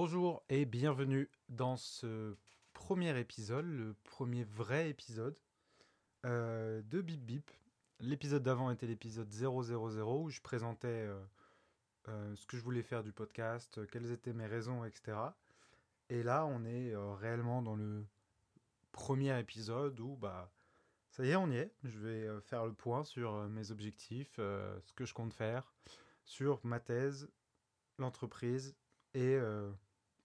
Bonjour et bienvenue dans ce premier épisode, le premier vrai épisode euh, de Bip Bip. L'épisode d'avant était l'épisode 000 où je présentais euh, euh, ce que je voulais faire du podcast, quelles étaient mes raisons, etc. Et là, on est réellement dans le premier épisode où, bah, ça y est, on y est. Je vais faire le point sur mes objectifs, ce que je compte faire, sur ma thèse, l'entreprise et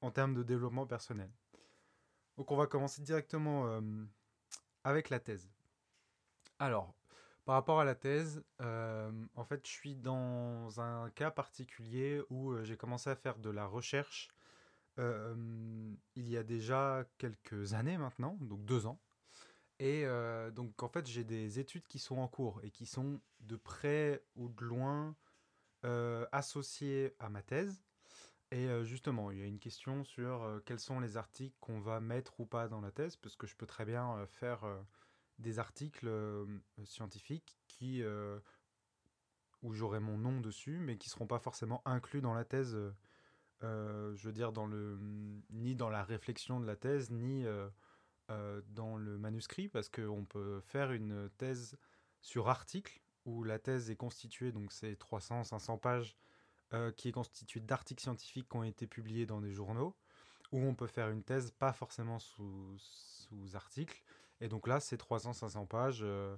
en termes de développement personnel. Donc on va commencer directement avec la thèse. Alors, par rapport à la thèse, en fait, je suis dans un cas particulier où j'ai commencé à faire de la recherche il y a déjà quelques années maintenant, donc deux ans. Et donc en fait, j'ai des études qui sont en cours et qui sont de près ou de loin associées à ma thèse. Et justement, il y a une question sur quels sont les articles qu'on va mettre ou pas dans la thèse, parce que je peux très bien faire des articles scientifiques qui, où j'aurai mon nom dessus, mais qui ne seront pas forcément inclus dans la thèse, je veux dire, dans le, ni dans la réflexion de la thèse, ni dans le manuscrit, parce qu'on peut faire une thèse sur article, où la thèse est constituée, donc c'est 300, 500 pages, qui est constituée d'articles scientifiques qui ont été publiés dans des journaux, où on peut faire une thèse pas forcément sous, sous article. Et donc là, c'est 300-500 pages euh,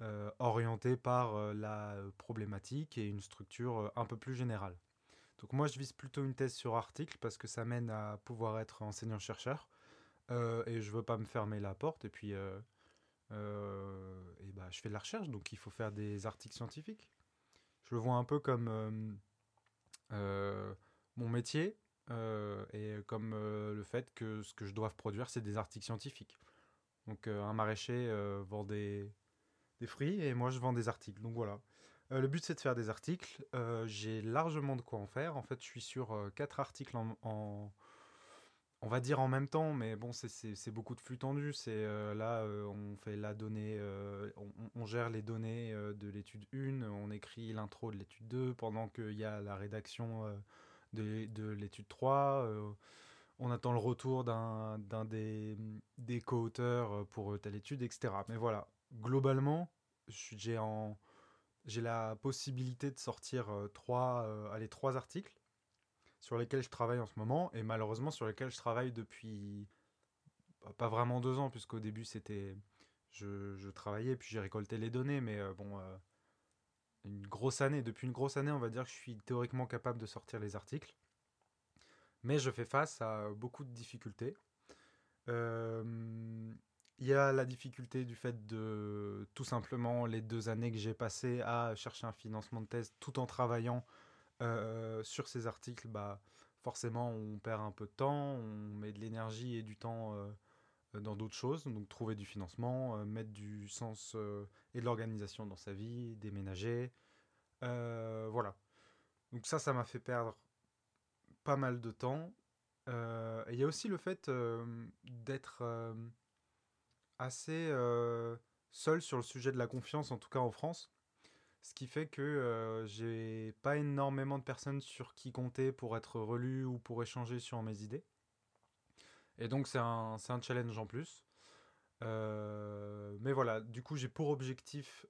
euh, orientées par euh, la problématique et une structure un peu plus générale. Donc moi, je vise plutôt une thèse sur article parce que ça mène à pouvoir être enseignant-chercheur. et je veux pas me fermer la porte. Et puis, et bah, je fais de la recherche, donc il faut faire des articles scientifiques. Je le vois un peu comme mon métier et comme le fait que ce que je dois produire, c'est des articles scientifiques. Donc un maraîcher vend des, des, fruits et moi je vends des articles. Donc voilà. le but c'est de faire des articles. J'ai largement de quoi en faire. En fait, je suis sur quatre articles en, on va dire en même temps, mais bon, c'est beaucoup de flux tendu. C'est là, on fait la donnée, on, gère les données de l'étude 1, on écrit l'intro de l'étude 2 pendant qu'il y a la rédaction de, de l'étude 3 on attend le retour d'un des, co-auteurs pour telle étude, etc. Mais voilà, globalement, j'ai la possibilité de sortir euh, trois, euh, trois articles sur lesquels je travaille en ce moment, et malheureusement sur lesquels je travaille depuis pas vraiment deux ans, puisqu'au début c'était je, travaillais, puis j'ai récolté les données, mais euh, bon, une grosse année, depuis une grosse année, on va dire que je suis théoriquement capable de sortir les articles. Mais je fais face à beaucoup de difficultés. Il y a la difficulté du fait de tout simplement les deux années que j'ai passées à chercher un financement de thèse tout en travaillant sur ces articles. Bah, forcément, on perd un peu de temps, on met de l'énergie et du temps dans d'autres choses. Donc, trouver du financement, mettre du sens et de l'organisation dans sa vie, déménager. voilà. Donc, ça, ça m'a fait perdre pas mal de temps. Euh, il y a aussi le fait euh, d'être euh, assez seul sur le sujet de la confiance, en tout cas en France. Ce qui fait que j'ai pas énormément de personnes sur qui compter pour être relu ou pour échanger sur mes idées. Et donc c'est un, un, challenge en plus. mais voilà, du coup j'ai pour objectif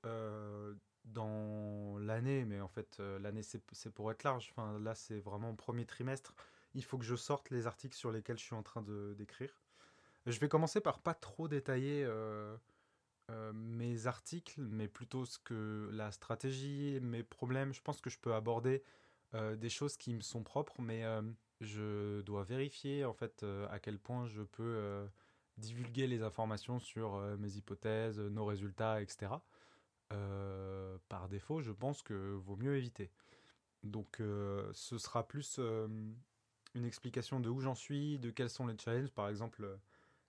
dans l'année, mais en fait, euh, l'année c'est pour être large. Enfin, là, c'est vraiment premier trimestre. Il faut que je sorte les articles sur lesquels je suis en train d'écrire. Je vais commencer par pas trop détailler euh, euh, mes articles, mais plutôt ce que la stratégie, mes problèmes. Je pense que je peux aborder des choses qui me sont propres, mais je dois vérifier en fait à quel point je peux divulguer les informations sur mes hypothèses, nos résultats, etc. Euh, par défaut, je pense que vaut mieux éviter. Donc euh, ce sera plus euh, une explication de où j'en suis, de quels sont les challenges. Par exemple,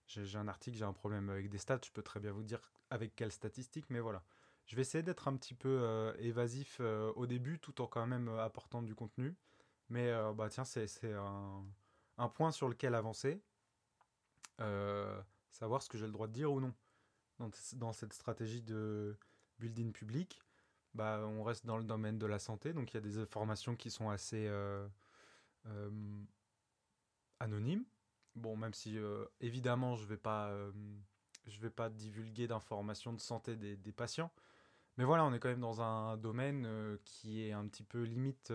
j'ai un article, j'ai un problème avec des stats, je peux très bien vous dire avec quelles statistiques, mais voilà. Je vais essayer d'être un petit peu évasif au début, tout en quand même apportant du contenu. Mais bah tiens, c'est un, un, point sur lequel avancer. savoir ce que j'ai le droit de dire ou non. Dans, cette stratégie de, building public, bah, on reste dans le domaine de la santé, donc il y a des informations qui sont assez, euh, euh, anonyme. Bon, même si évidemment je vais pas, je vais pas divulguer d'informations de santé des, patients. Mais voilà, on est quand même dans un domaine qui est un petit peu limite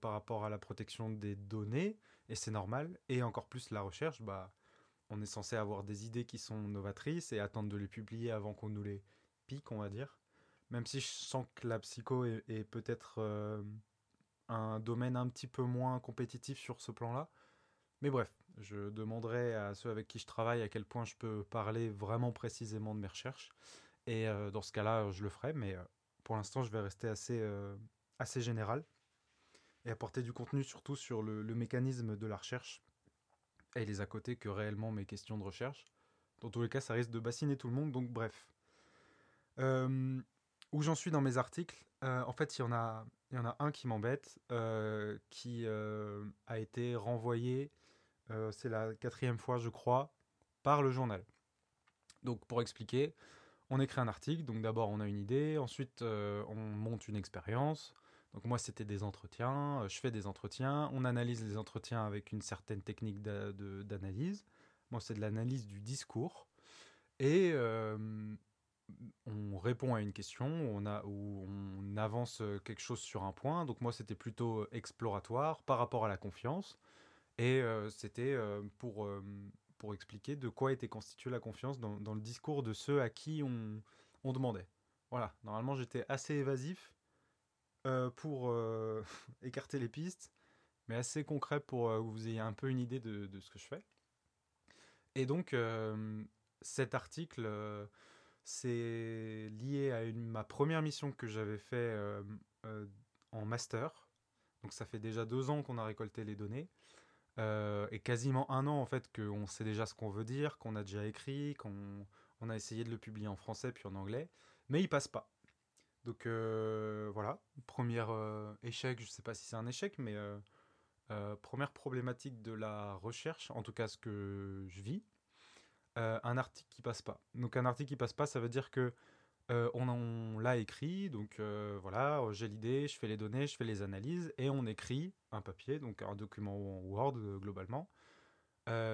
par rapport à la protection des données, et c'est normal. Et encore plus la recherche, bah, on est censé avoir des idées qui sont novatrices et attendre de les publier avant qu'on nous les pique, on va dire. Même si je sens que la psycho est, peut-être euh, un domaine un petit peu moins compétitif sur ce plan-là. Mais bref, je demanderai à ceux avec qui je travaille à quel point je peux parler vraiment précisément de mes recherches. Et euh, dans ce cas-là, je le ferai. Mais euh, pour l'instant, je vais rester assez, assez général et apporter du contenu surtout sur le, le mécanisme de la recherche et les à côté que réellement mes questions de recherche. Dans tous les cas, ça risque de bassiner tout le monde, donc bref. Euh, où j'en suis dans mes articles, euh, en fait, il y, en a, il y en a un qui m'embête, euh, qui a été renvoyé, c'est la quatrième fois, je crois, par le journal. Donc, pour expliquer, on écrit un article, donc d'abord on a une idée, ensuite on monte une expérience, donc moi, c'était des entretiens, euh, je fais des entretiens, on analyse les entretiens avec une certaine technique d'analyse. Moi, c'est de l'analyse du discours. Et euh, on répond à une question, ou on avance quelque chose sur un point. Donc moi, c'était plutôt exploratoire par rapport à la confiance. Et euh, c'était pour, pour expliquer de quoi était constituée la confiance dans, dans, le discours de ceux à qui on, on demandait. Voilà, normalement j'étais assez évasif, euh, pour euh, écarter les pistes, mais assez concret pour euh, que vous ayez un peu une idée de, de, ce que je fais. Et donc, cet article, c'est lié à ma première mission que j'avais fait en master. Donc, ça fait déjà deux ans qu'on a récolté les données. Et quasiment un an en fait qu'on sait déjà ce qu'on veut dire, qu'on a déjà écrit, qu'on on a essayé de le publier en français puis en anglais, mais il passe pas. Donc euh, voilà, premier euh, échec, je ne sais pas si c'est un échec, mais euh, première problématique de la recherche, en tout cas ce que je vis, un article qui passe pas. Donc un article qui passe pas, ça veut dire que on, l'a écrit, donc voilà, j'ai l'idée, je fais les données, je fais les analyses, et on écrit un papier, donc un document Word globalement,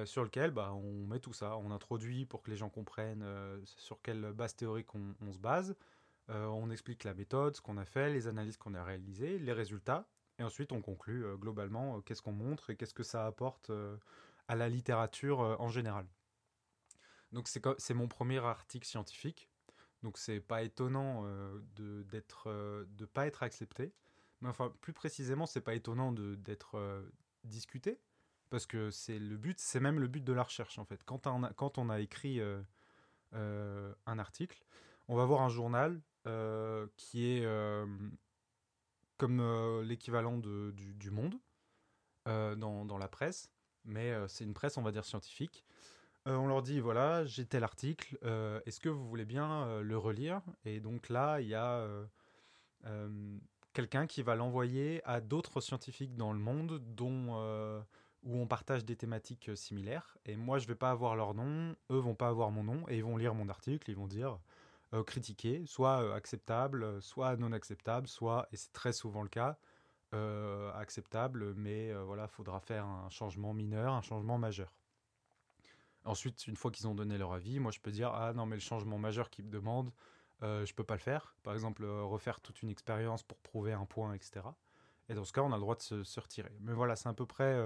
sur lequel bah, on met tout ça, on introduit pour que les gens comprennent sur quelle base théorique on se base, euh, on explique la méthode, ce qu'on a fait, les analyses qu'on a réalisées, les résultats, et ensuite on conclut euh, globalement euh, qu'est-ce qu'on montre et qu'est-ce que ça apporte à la littérature en général. Donc c'est mon premier article scientifique, donc c'est pas étonnant de d'être de pas être accepté, mais enfin plus précisément c'est pas étonnant d'être discuté parce que c'est le but, c'est même le but de la recherche en fait. Quand on a, quand on a écrit un article, on va voir un journal euh, qui est euh, comme euh, l'équivalent du, du, Monde dans, dans, la presse, mais c'est une presse, on va dire, scientifique. On leur dit, voilà, j'ai tel article, est-ce que vous voulez bien le relire? Et donc là, il y a quelqu'un qui va l'envoyer à d'autres scientifiques dans le monde dont, où on partage des thématiques similaires. Et moi, je vais pas avoir leur nom, eux vont pas avoir mon nom, et ils vont lire mon article, ils vont dire euh, critiqué, soit euh, acceptable, euh, soit non acceptable, soit, et c'est très souvent le cas, acceptable, mais voilà, faudra faire un changement mineur, un changement majeur. Ensuite, une fois qu'ils ont donné leur avis, moi je peux dire ah non mais le changement majeur qu'ils me demandent, euh, je peux pas le faire. Par exemple, refaire toute une expérience pour prouver un point, etc. Et dans ce cas, on a le droit de se, retirer. Mais voilà, c'est à peu près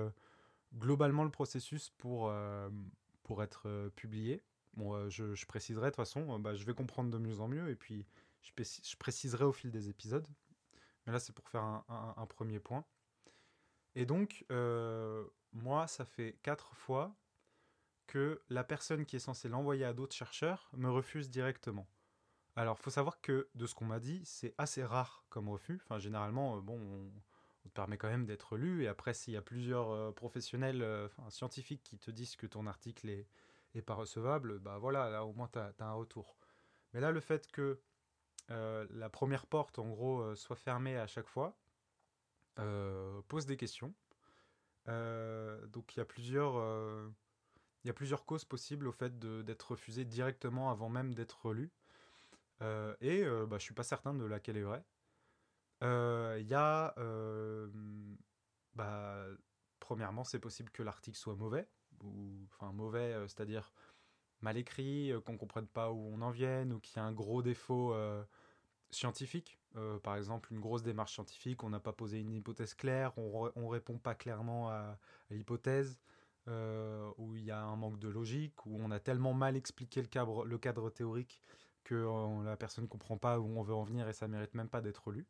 globalement le processus pour, pour être publié. Bon, euh, je, préciserai de toute façon, euh, bah, je vais comprendre de mieux en mieux et puis je, préciserai au fil des épisodes. Mais là, c'est pour faire un, premier point. Et donc, euh, moi, ça fait quatre fois que la personne qui est censée l'envoyer à d'autres chercheurs me refuse directement. Alors, faut savoir que de ce qu'on m'a dit, c'est assez rare comme refus. Enfin, généralement, bon, on, te permet quand même d'être lu. Et après, s'il y a plusieurs professionnels, scientifiques qui te disent que ton article est, pas recevable, bah voilà, là au moins tu as, un retour. Mais là, le fait que euh, la première porte, en gros, euh, soit fermée à chaque fois, euh, pose des questions. donc il y a plusieurs... il y a plusieurs causes possibles au fait d'être refusé directement avant même d'être lu. et bah, je suis pas certain de laquelle est vraie. Il y a bah, premièrement, c'est possible que l'article soit mauvais, enfin mauvais, euh, c'est-à-dire mal écrit, qu'on comprenne pas où on en vienne, ou qu'il y a un gros défaut scientifique. par exemple, une grosse démarche scientifique, on n'a pas posé une hypothèse claire, on, ne répond pas clairement à, l'hypothèse, où il y a un manque de logique, où on a tellement mal expliqué le cadre, théorique que la personne ne comprend pas où on veut en venir et ça mérite même pas d'être lu.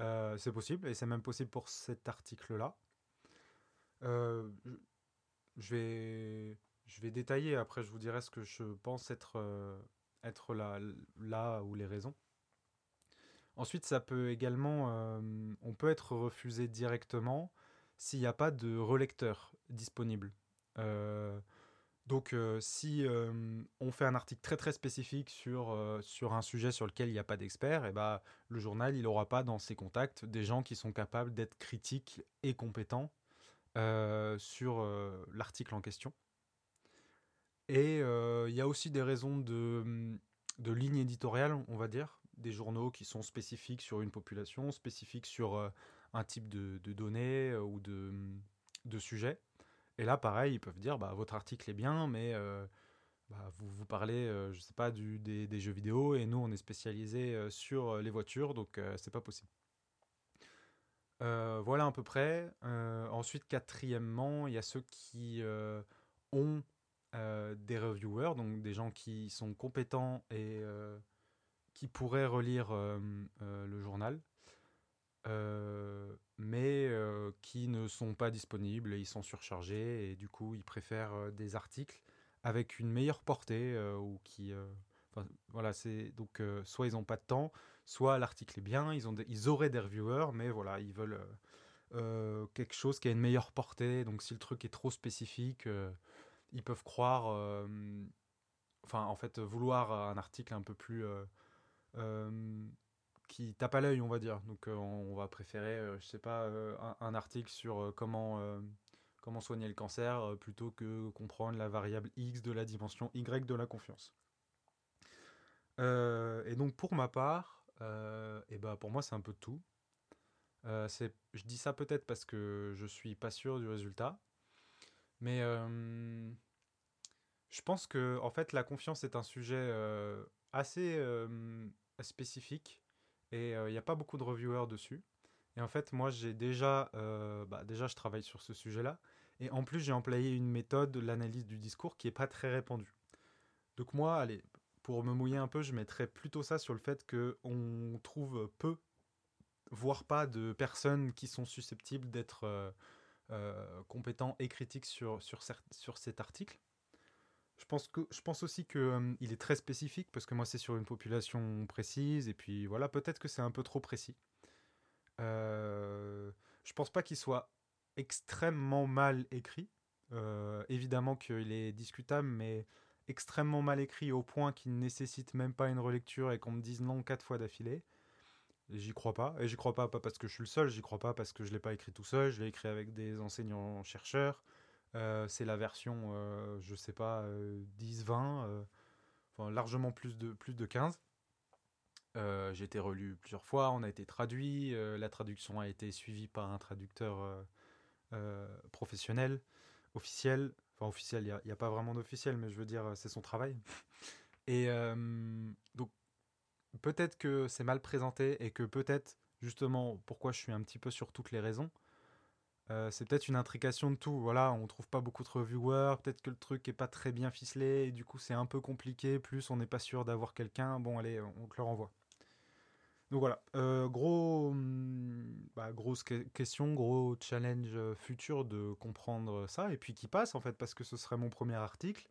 Euh, c'est possible, et c'est même possible pour cet article-là. Euh, je, vais, je vais détailler, après je vous dirai ce que je pense être, euh, être là, là ou les raisons. Ensuite, ça peut également, on peut être refusé directement s'il n'y a pas de relecteur disponible. Donc euh, si euh, on fait un article très très spécifique sur, euh, un sujet sur lequel il n'y a pas d'expert, eh ben, le journal il n'aura pas dans ses contacts des gens qui sont capables d'être critiques et compétents sur l'article en question. Et il y a aussi des raisons de, de ligne éditoriale, on va dire, des journaux qui sont spécifiques sur une population, spécifiques sur un type de, données ou de, de sujets. Et là, pareil, ils peuvent dire, bah, votre article est bien, mais euh, bah, vous, vous parlez, euh, je sais pas, du, des, jeux vidéo, et nous, on est spécialisé euh, sur les voitures, donc c'est pas possible. voilà à peu près. ensuite, quatrièmement, il y a ceux qui ont des reviewers, donc des gens qui sont compétents et qui pourraient relire le journal. Mais qui ne sont pas disponibles et ils sont surchargés et du coup ils préfèrent des articles avec une meilleure portée ou qui voilà c'est donc soit ils n'ont pas de temps soit l'article est bien ils ont ils auraient des reviewers mais voilà ils veulent quelque chose qui a une meilleure portée. Donc si le truc est trop spécifique ils peuvent croire enfin en fait vouloir un article un peu plus qui tape à l'œil, on va dire. Donc euh, on va préférer, euh, je sais pas, euh, un, article sur comment, soigner le cancer plutôt que comprendre la variable x de la dimension y de la confiance. et donc pour ma part, et ben pour moi c'est un peu tout. je dis ça peut-être parce que je suis pas sûr du résultat, mais je pense que en fait la confiance est un sujet assez spécifique et il n'y a pas beaucoup de reviewers dessus. Et en fait, moi, j'ai déjà, bah, déjà, je travaille sur ce sujet-là. Et en plus, j'ai employé une méthode, l'analyse du discours, qui n'est pas très répandue. Donc moi, allez, pour me mouiller un peu, je mettrais plutôt ça sur le fait qu'on trouve peu, voire pas, de personnes qui sont susceptibles d'être compétents et critiques sur, sur, sur cet article. Je pense, que, je pense aussi qu'il il est très spécifique parce que moi c'est sur une population précise et puis voilà, peut-être que c'est un peu trop précis. Euh, je pense pas qu'il soit extrêmement mal écrit. Euh, évidemment qu'il est discutable, mais extrêmement mal écrit au point qu'il ne nécessite même pas une relecture et qu'on me dise non quatre fois d'affilée. J'y crois pas. Et j'y crois pas, pas parce que je suis le seul, j'y crois pas parce que je l'ai pas écrit tout seul, je l'ai écrit avec des enseignants-chercheurs. Euh, c'est la version, euh, je sais pas, 10, euh, 20, enfin largement plus de, plus de 15. j'ai été relu plusieurs fois, on a été traduit, la traduction a été suivie par un traducteur professionnel, officiel. Enfin, officiel, il n'y a, a, pas vraiment d'officiel, mais je veux dire, c'est son travail. Et donc, peut-être que c'est mal présenté et que peut-être, justement, pourquoi je suis un petit peu sur toutes les raisons, euh, c'est peut-être une intrication de tout. Voilà, on trouve pas beaucoup de reviewers, peut-être que le truc est pas très bien ficelé, et du coup c'est un peu compliqué. Plus on n'est pas sûr d'avoir quelqu'un. Bon, allez, on te le renvoie. Donc voilà, euh, gros, hmm, bah, grosse question, gros challenge futur de comprendre ça, et puis qui passe en fait, parce que ce serait mon premier article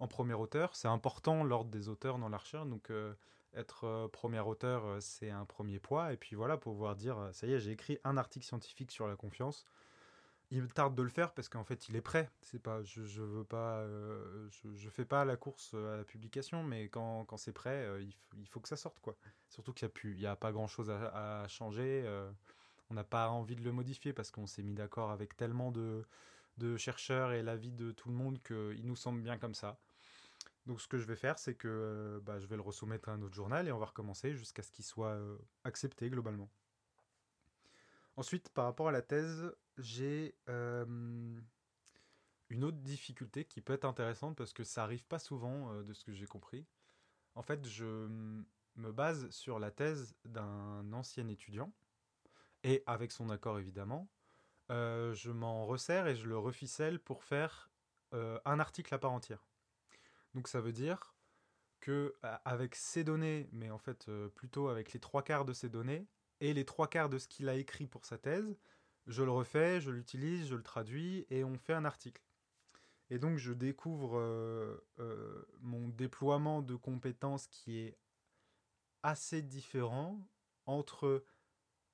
en premier auteur. C'est important l'ordre des auteurs dans la recherche, donc euh, être premier auteur, c'est un premier poids, et puis voilà, pouvoir dire, ça y est, j'ai écrit un article scientifique sur la confiance il me tarde de le faire parce qu'en fait il est prêt. C'est pas, je, je veux pas, euh, je, fais pas la course euh, à la publication, mais quand, c'est prêt, euh, il, faut que ça sorte quoi. Surtout qu'il y a pas grand chose à, changer. on n'a pas envie de le modifier parce qu'on s'est mis d'accord avec tellement de, de chercheurs et l'avis de tout le monde qu'il nous semble bien comme ça. Donc ce que je vais faire, c'est que bah, je vais le resoumettre à un autre journal et on va recommencer jusqu'à ce qu'il soit accepté globalement. Ensuite, par rapport à la thèse, j'ai une autre difficulté qui peut être intéressante parce que ça arrive pas souvent de ce que j'ai compris. En fait, je me base sur la thèse d'un ancien étudiant et avec son accord évidemment. je m'en resserre et je le reficelle pour faire un article à part entière. Donc ça veut dire que avec ces données, mais en fait plutôt avec les trois quarts de ces données et les trois quarts de ce qu'il a écrit pour sa thèse, je le refais, je l'utilise, je le traduis et on fait un article. Et donc je découvre mon déploiement de compétences qui est assez différent entre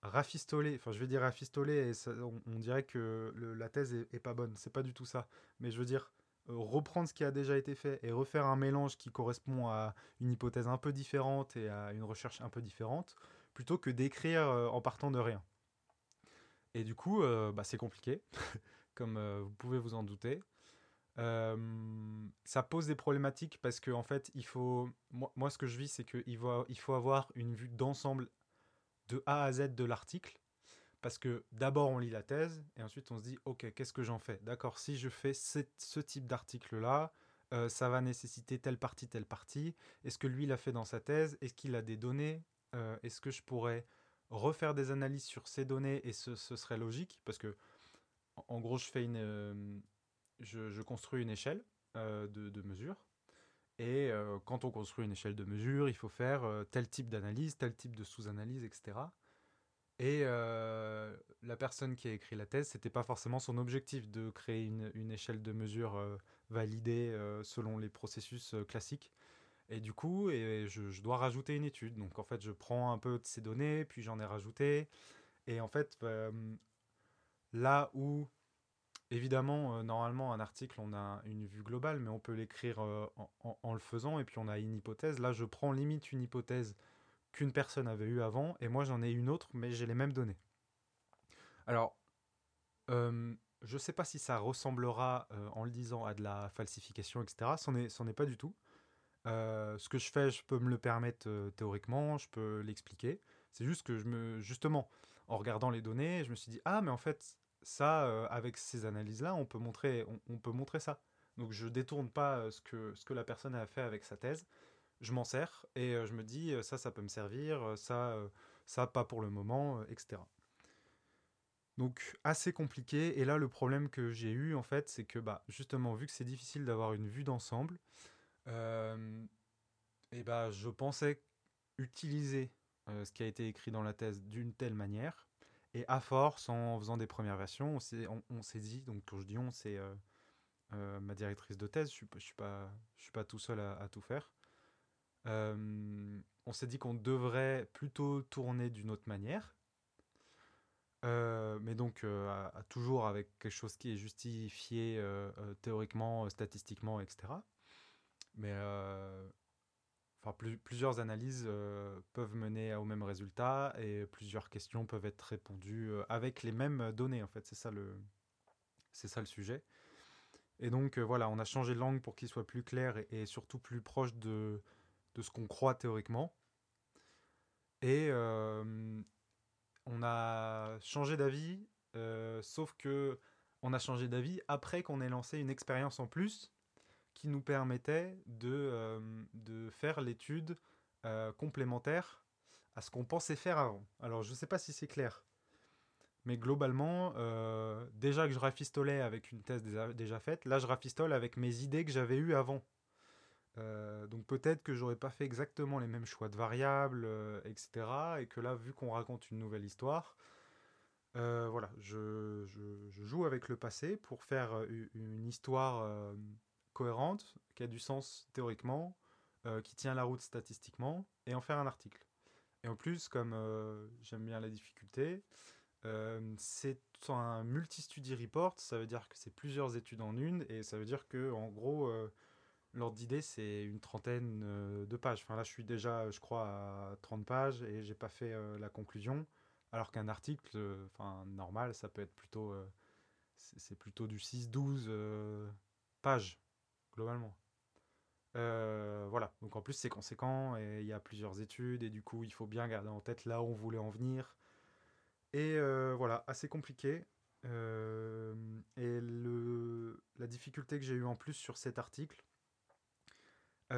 rafistoler, enfin je vais dire rafistoler, et on, dirait que la thèse est, pas bonne, c'est pas du tout ça, mais je veux dire euh, reprendre ce qui a déjà été fait et refaire un mélange qui correspond à une hypothèse un peu différente et à une recherche un peu différente, plutôt que d'écrire euh, en partant de rien. Et du coup, euh, bah, c'est compliqué, comme vous pouvez vous en douter. ça pose des problématiques parce que en fait, il faut. Moi, ce que je vis, c'est qu'il faut, il faut avoir une vue d'ensemble de A à Z de l'article parce que d'abord on lit la thèse et ensuite on se dit ok qu'est-ce que j'en fais? D'accord, si je fais ce type d'article-là, euh, ça va nécessiter telle partie, telle partie. Est-ce que lui l'a fait dans sa thèse? Est-ce qu'il a des données? Euh, Est-ce que je pourrais refaire des analyses sur ces données et ce, serait logique Parce que en gros je fais une, euh, je, construis une échelle de, de mesure. Et quand on construit une échelle de mesure, il faut faire tel type d'analyse, tel type de sous-analyse, etc. Et euh, la personne qui a écrit la thèse, c'était pas forcément son objectif de créer une, échelle de mesure euh, validée euh, selon les processus classiques. Et du coup, et je, dois rajouter une étude. Donc en fait, je prends un peu de ces données, puis j'en ai rajouté. Et en fait, là où, évidemment, normalement, un article, on a une vue globale, mais on peut l'écrire en, en, le faisant, et puis on a une hypothèse. Là, je prends limite une hypothèse qu'une personne avait eu avant, et moi j'en ai une autre, mais j'ai les mêmes données. Alors, euh, je ne sais pas si ça ressemblera euh, en le disant à de la falsification, etc. C'en est, est pas du tout. Euh, ce que je fais, je peux me le permettre théoriquement, je peux l'expliquer. C'est juste que je me, justement, en regardant les données, je me suis dit ah mais en fait ça, avec ces analyses-là, on peut montrer, on, peut montrer ça. Donc je détourne pas ce que ce que la personne a fait avec sa thèse je m'en sers et euh, je me dis euh, ça, ça peut me servir, euh, ça, ça pas pour le moment, etc. Donc assez compliqué. Et là, le problème que j'ai eu en fait, c'est que bah justement vu que c'est difficile d'avoir une vue d'ensemble, et bah je pensais utiliser ce qui a été écrit dans la thèse d'une telle manière. Et à force, en faisant des premières versions, on s'est dit, donc quand je dis on, c'est ma directrice de thèse, je ne suis, pas, tout seul à tout faire. Euh, on s'est dit qu'on devrait plutôt tourner d'une autre manière. Euh, mais donc euh, toujours avec quelque chose qui est justifié théoriquement, statistiquement, etc. Mais enfin, plusieurs analyses peuvent mener au même résultat et plusieurs questions peuvent être répondues avec les mêmes données. En fait, c'est ça le, c'est ça le sujet. Et donc voilà, on a changé de langue pour qu'il soit plus clair et surtout plus proche de, de ce qu'on croit théoriquement. Et euh, on a changé d'avis, euh, sauf que on a changé d'avis après qu'on ait lancé une expérience en plus qui nous permettait de, euh, de faire l'étude complémentaire à ce qu'on pensait faire avant. Alors je ne sais pas si c'est clair, mais globalement, déjà que je rafistolais avec une thèse déjà, faite, là je rafistole avec mes idées que j'avais eues avant. Euh, donc peut-être que j'aurais pas fait exactement les mêmes choix de variables, euh, etc. Et que là, vu qu'on raconte une nouvelle histoire, euh, voilà, je, joue avec le passé pour faire une histoire cohérente, qui a du sens théoriquement, qui tient la route statistiquement, et en faire un article. Et en plus, comme j'aime bien la difficulté, c'est un multi-study report, ça veut dire que c'est plusieurs études en une, et ça veut dire que en gros L'ordre d'idée, c'est une trentaine euh, de pages. Enfin, là, je suis déjà, je crois, à 30 pages et j'ai pas fait euh, la conclusion. Alors qu'un article, euh, enfin, normal, ça peut être plutôt. c'est plutôt du 6-12 pages, globalement. voilà, donc en plus c'est conséquent et il y a plusieurs études et du coup il faut bien garder en tête là où on voulait en venir. Et voilà, assez compliqué. et le, la difficulté que j'ai eue en plus sur cet article,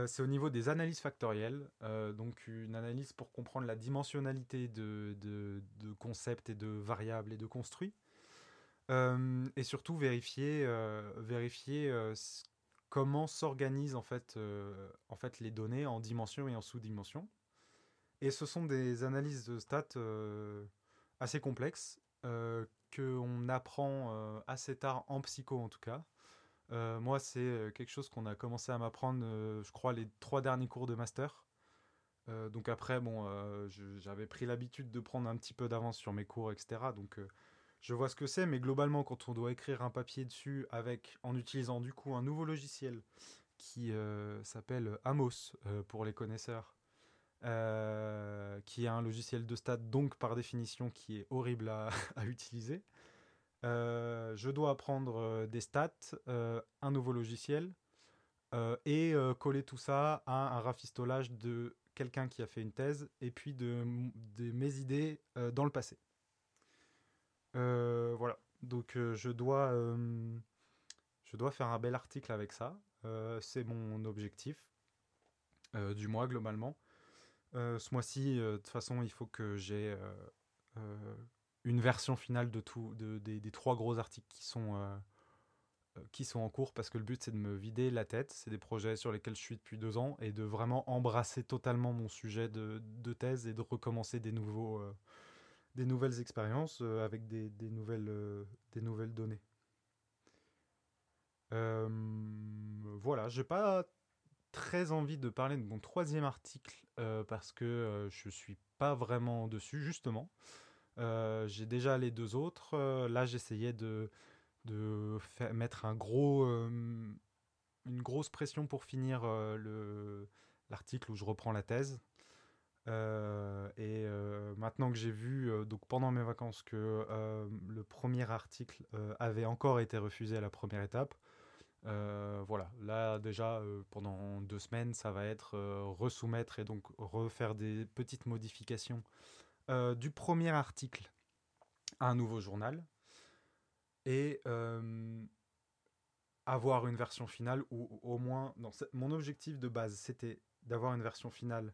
c'est au niveau des analyses factorielles, donc une analyse pour comprendre la dimensionnalité de, de, concepts et de variables et de construits. et surtout vérifier, vérifier comment s'organisent fait les données en dimension et en sous-dimension. Et ce sont des analyses de stats assez complexes qu'on apprend assez tard en psycho en tout cas. moi, c'est quelque chose qu'on a commencé à m'apprendre, je crois, les trois derniers cours de master. donc après, j'avais pris l'habitude de prendre un petit peu d'avance sur mes cours, etc. Donc je vois ce que c'est, mais globalement, quand on doit écrire un papier dessus avec, en utilisant du coup un nouveau logiciel qui s'appelle Amos pour les connaisseurs, euh, qui est un logiciel de stats, donc par définition qui est horrible à, utiliser. Euh, je dois apprendre euh, des stats, un nouveau logiciel, et coller tout ça à un rafistolage de quelqu'un qui a fait une thèse, et puis de mes idées dans le passé. Voilà, donc je, dois, je dois faire un bel article avec ça. C'est mon objectif du mois globalement. Euh, ce mois-ci, euh, de toute façon, il faut que j'ai euh, une version finale de tout, de, des, trois gros articles qui sont, qui sont en cours, parce que le but, c'est de me vider la tête. C'est des projets sur lesquels je suis depuis deux ans, et de vraiment embrasser totalement mon sujet de thèse et de recommencer des, nouveaux, des nouvelles expériences avec des, nouvelles, des nouvelles données. voilà, j'ai pas très envie de parler de mon troisième article euh, parce que euh, je suis pas vraiment dessus justement. Euh, j'ai déjà les deux autres. là, j'essayais de, de mettre un gros, une grosse pression pour finir l'article où je reprends la thèse. Et maintenant que j'ai vu, donc pendant mes vacances, que le premier article avait encore été refusé à la première étape, euh, voilà, là déjà euh, pendant deux semaines, ça va être euh, resoumettre et donc refaire des petites modifications du premier article à un nouveau journal et avoir une version finale ou au moins, mon objectif de base c'était d'avoir une version finale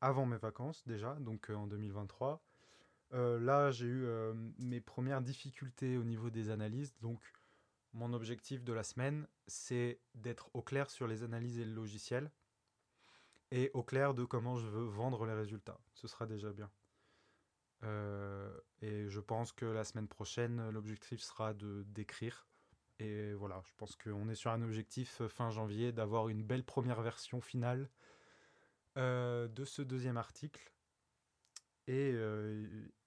avant mes vacances déjà, donc en 2023. là j'ai eu mes premières difficultés au niveau des analyses, donc mon objectif de la semaine, c'est d'être au clair sur les analyses et le logiciel et au clair de comment je veux vendre les résultats. Ce sera déjà bien. Euh, et je pense que la semaine prochaine, l'objectif sera de d'écrire. Et voilà, je pense qu'on est sur un objectif euh, fin janvier d'avoir une belle première version finale euh, de ce deuxième article. Et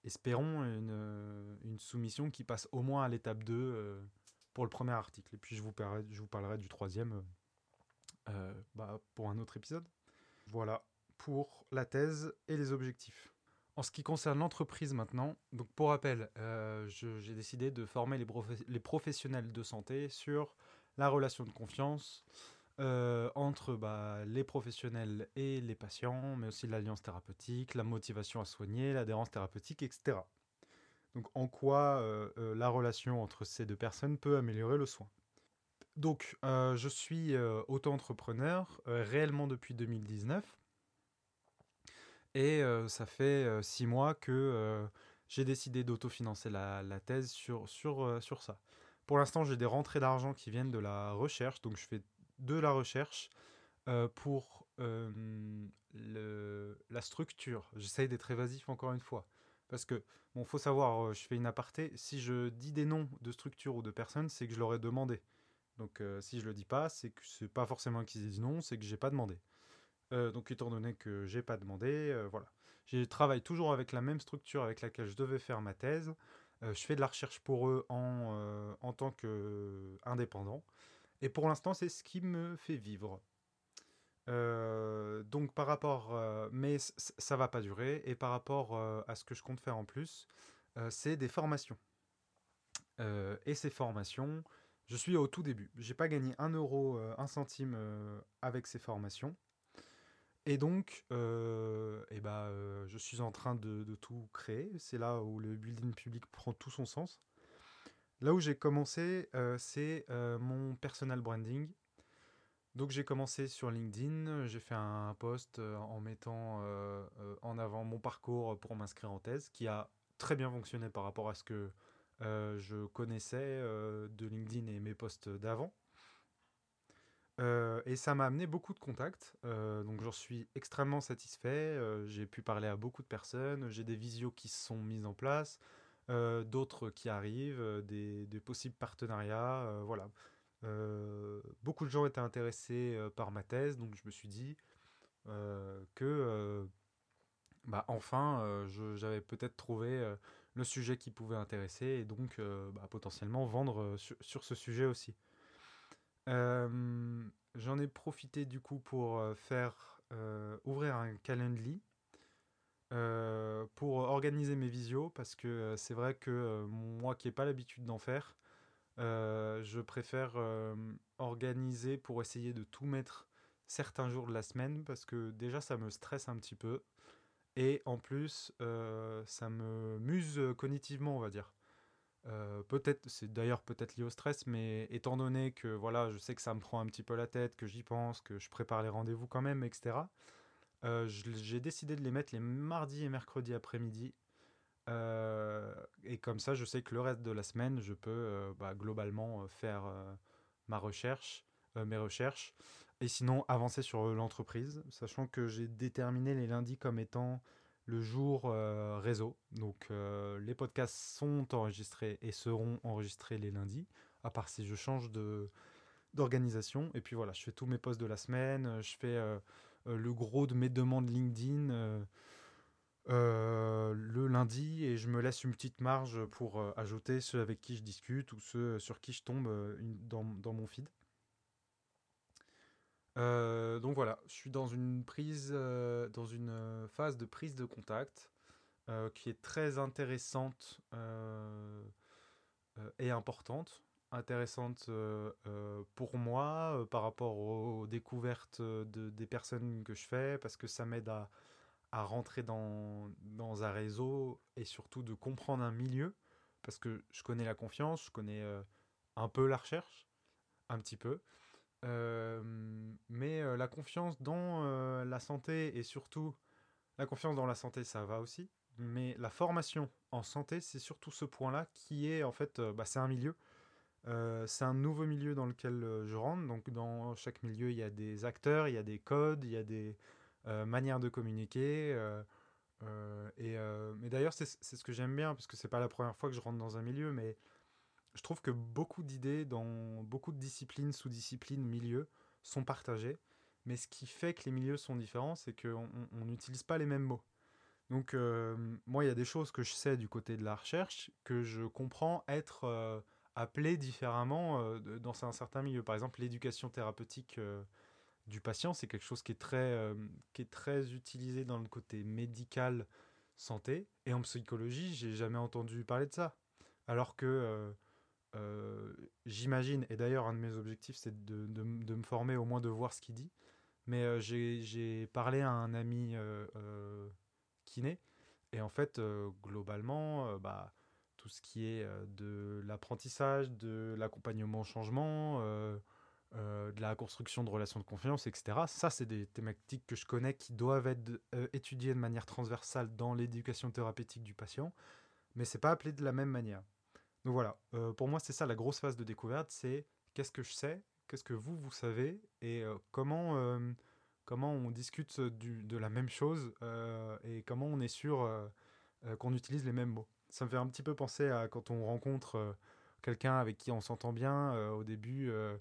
espérons une, une, soumission qui passe au moins à l'étape 2 pour le premier article. Et puis je vous parlerai, je vous parlerai du troisième euh, euh, bah, pour un autre épisode. Voilà pour la thèse et les objectifs. En ce qui concerne l'entreprise maintenant, donc pour rappel, euh, j'ai décidé de former les, professionnels de santé sur la relation de confiance entre bah, les professionnels et les patients, mais aussi l'alliance thérapeutique, la motivation à soigner, l'adhérence thérapeutique, etc. Donc en quoi euh, euh, la relation entre ces deux personnes peut améliorer le soin? Donc euh, je suis auto-entrepreneur réellement depuis 2019 et ça fait six mois que j'ai décidé d'autofinancer la, la thèse sur, sur, sur ça. Pour l'instant j'ai des rentrées d'argent qui viennent de la recherche, donc je fais de la recherche pour le, la structure. J'essaye d'être évasif encore une fois. Parce que, bon, faut savoir, euh, je fais une aparté, si je dis des noms de structures ou de personnes, c'est que je leur ai demandé. Donc euh, si je le dis pas, c'est que c'est pas forcément qu'ils disent non, c'est que j'ai pas demandé. Euh, donc étant donné que j'ai pas demandé, voilà. Je travaille toujours avec la même structure avec laquelle je devais faire ma thèse. je fais de la recherche pour eux en tant qu'indépendant. Et pour l'instant, c'est ce qui me fait vivre. Euh, donc par rapport, euh, mais ça va pas durer, et par rapport euh, à ce que je compte faire en plus, c'est des formations. et ces formations, je suis au tout début. J'ai pas gagné un euro, un centime avec ces formations. Et donc, ben, euh, je suis en train de tout créer. C'est là où le building public prend tout son sens. Là où j'ai commencé, euh, c'est euh, mon personal branding. Donc j'ai commencé sur LinkedIn, j'ai fait un post euh, en mettant en avant mon parcours pour m'inscrire en thèse, qui a très bien fonctionné par rapport à ce que je connaissais de LinkedIn et mes posts d'avant. Et ça m'a amené beaucoup de contacts, donc j'en suis extrêmement satisfait. J'ai pu parler à beaucoup de personnes, j'ai des visios qui se sont mises en place, euh, d'autres qui arrivent, euh, des, possibles partenariats, euh, voilà. Beaucoup de gens étaient intéressés par ma thèse, donc je me suis dit que bah, enfin j'avais peut-être trouvé le sujet qui pouvait intéresser et donc bah, potentiellement vendre sur, ce sujet aussi. J'en ai profité du coup pour faire ouvrir un Calendly euh, pour organiser mes visios parce que euh, c'est vrai que euh, moi qui n'ai pas l'habitude d'en faire, je préfère organiser pour essayer de tout mettre certains jours de la semaine parce que déjà ça me stresse un petit peu et en plus ça me muse cognitivement on va dire. Peut-être, c'est d'ailleurs peut-être lié au stress, mais étant donné que voilà, je sais que ça me prend un petit peu la tête, que j'y pense, que je prépare les rendez-vous quand même, etc. euh, j'ai décidé de les mettre les mardis et mercredis après-midi. Euh, et comme ça, je sais que le reste de la semaine, je peux euh, bah, globalement faire ma recherche, mes recherches, et sinon avancer sur l'entreprise, sachant que j'ai déterminé les lundis comme étant le jour réseau. Donc les podcasts sont enregistrés et seront enregistrés les lundis, à part si je change d'organisation. Et puis voilà, je fais tous mes posts de la semaine, je fais le gros de mes demandes LinkedIn euh, euh, le lundi et je me laisse une petite marge pour euh, ajouter ceux avec qui je discute ou ceux sur qui je tombe euh, dans, mon feed. Euh, donc voilà, je suis dans une prise, euh, dans une euh, phase de prise de contact euh, qui est très intéressante euh, euh, et importante. Intéressante euh, euh, pour moi euh, par rapport aux, découvertes de, des personnes que je fais parce que ça m'aide à, à rentrer dans, dans un réseau et surtout de comprendre un milieu parce que je connais la confiance, je connais un peu la recherche, un petit peu. Mais la confiance dans la santé et surtout la confiance dans la santé, ça va aussi. Mais la formation en santé, c'est surtout ce point-là qui est en fait, bah, c'est un milieu. Euh, c'est un nouveau milieu dans lequel euh, je rentre. Donc dans chaque milieu, il y a des acteurs, il y a des codes, il y a des euh, manières de communiquer. et, mais d'ailleurs, c'est ce que j'aime bien, parce que c'est pas la première fois que je rentre dans un milieu, mais je trouve que beaucoup d'idées dans beaucoup de disciplines, sous-disciplines, milieux sont partagées. Mais ce qui fait que les milieux sont différents, c'est qu'on on- on n'utilise pas les mêmes mots. Donc, moi, il y a des choses que je sais du côté de la recherche que je comprends être appelées différemment euh, dans un certain milieu. Par exemple, l'éducation thérapeutique euh, du patient, c'est quelque chose qui est très, euh, qui est très utilisé dans le côté médical santé. Et en psychologie, j'ai jamais entendu parler de ça. Alors que j'imagine, et d'ailleurs un de mes objectifs c'est de, de me former au moins de voir ce qu'il dit, mais j'ai parlé à un ami euh, kiné, et en fait globalement, bah, tout ce qui est euh, de l'apprentissage, de l'accompagnement au changement, euh, euh, de la construction de relations de confiance, etc. Ça, c'est des thématiques que je connais qui doivent être étudiées de manière transversale dans l'éducation thérapeutique du patient, mais c'est pas appelé de la même manière. Donc voilà, pour moi, c'est ça la grosse phase de découverte, c'est qu'est-ce que je sais, qu'est-ce que vous, vous savez, et comment, comment on discute de la même chose, et comment on est sûr qu'on utilise les mêmes mots. Ça me fait un petit peu penser à quand on rencontre euh, quelqu'un avec qui on s'entend bien, euh, au début, euh,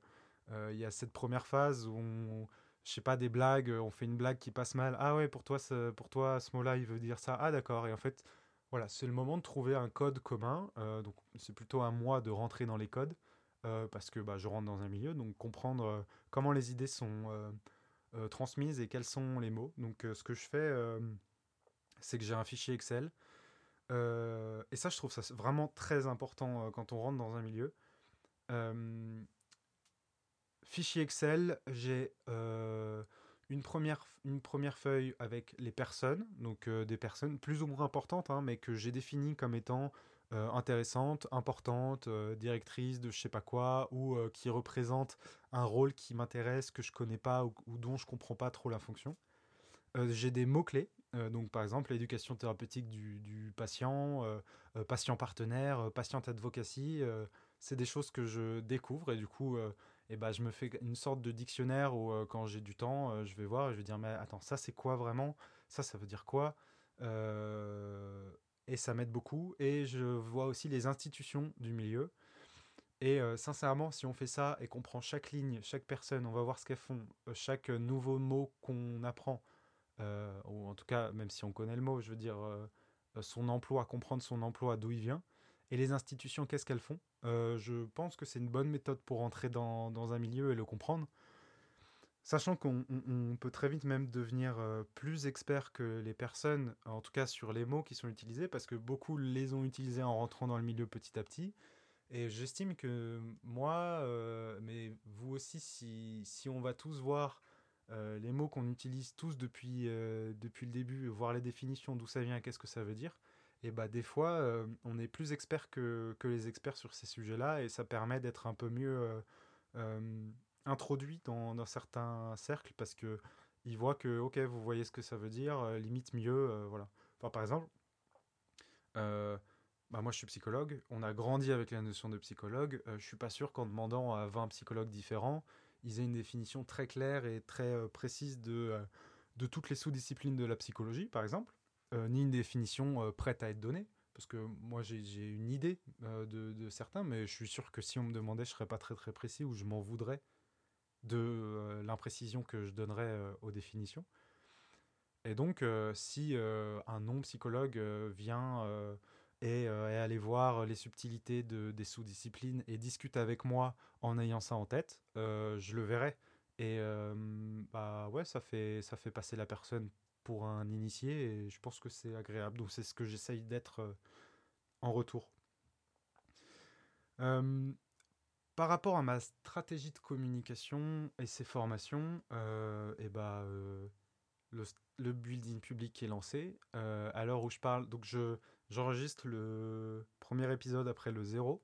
il y a cette première phase où on... Je sais pas, des blagues, on fait une blague qui passe mal. Ah ouais, pour toi, ce, pour toi, ce mot-là, il veut dire ça. Ah d'accord. Et en fait, voilà, c'est le moment de trouver un code commun. donc, c'est plutôt à moi de rentrer dans les codes parce que bah, je rentre dans un milieu. Donc, comprendre comment les idées sont transmises et quels sont les mots. Donc, ce que je fais, c'est que j'ai un fichier Excel. Euh, et ça, je trouve ça vraiment très important euh, quand on rentre dans un milieu. Fichier Excel, j'ai euh, une première, une première feuille avec les personnes, donc des personnes plus ou moins importantes, hein, mais que j'ai définies comme étant intéressantes, importantes, directrices de je sais pas quoi, ou qui représentent un rôle qui m'intéresse, que je connais pas ou, ou, dont je comprends pas trop la fonction. J'ai des mots-clés euh, donc, par exemple, l'éducation thérapeutique du, patient, euh, euh, patient partenaire, patient advocacy, c'est des choses que je découvre et du coup, et bah, je me fais une sorte de dictionnaire où quand j'ai du temps, je vais voir et je vais dire, mais attends, ça c'est quoi vraiment? Ça, ça veut dire quoi? Et ça m'aide beaucoup. Et je vois aussi les institutions du milieu. Et sincèrement, si on fait ça et qu'on prend chaque ligne, chaque personne, on va voir ce qu'elles font, chaque nouveau mot qu'on apprend, euh, ou en tout cas, même si on connaît le mot, je veux dire, euh, son emploi, comprendre son emploi, d'où il vient, et les institutions, qu'est-ce qu'elles font? Euh, je pense que c'est une bonne méthode pour entrer dans, dans, un milieu et le comprendre. Sachant qu'on peut très vite même devenir plus expert que les personnes, en tout cas sur les mots qui sont utilisés, parce que beaucoup les ont utilisés en rentrant dans le milieu petit à petit. Et j'estime que moi, mais vous aussi, si, si, on va tous voir euh, les mots qu'on utilise tous depuis, euh, depuis le début, voir les définitions, d'où ça vient, qu'est-ce que ça veut dire, et bah des fois euh, on est plus expert que, que, les experts sur ces sujets-là et ça permet d'être un peu mieux introduit dans, dans, certains cercles parce que ils voient que ok vous voyez ce que ça veut dire, limite mieux, voilà. Enfin, par exemple, bah moi je suis psychologue, on a grandi avec la notion de psychologue, je suis pas sûr qu'en demandant à 20 psychologues différents, ils aient une définition très claire et très euh, précise de, euh, de toutes les sous-disciplines de la psychologie, par exemple, euh, ni une définition prête à être donnée. Parce que moi, j'ai une idée de, certains, mais je suis sûr que si on me demandait, je serais pas très très précis ou je m'en voudrais de l'imprécision que je donnerais aux définitions. Et donc, si un non-psychologue vient et, euh, aller voir les subtilités de, des sous-disciplines et discute avec moi en ayant ça en tête, euh, je le verrai. Et euh, bah ouais, ça fait, ça fait passer la personne pour un initié et je pense que c'est agréable. Donc c'est ce que j'essaye d'être en retour. par rapport à ma stratégie de communication et ses formations, et bah, le, le, building public est lancé. à l'heure où je parle, donc je, J'enregistre le premier épisode après le zéro.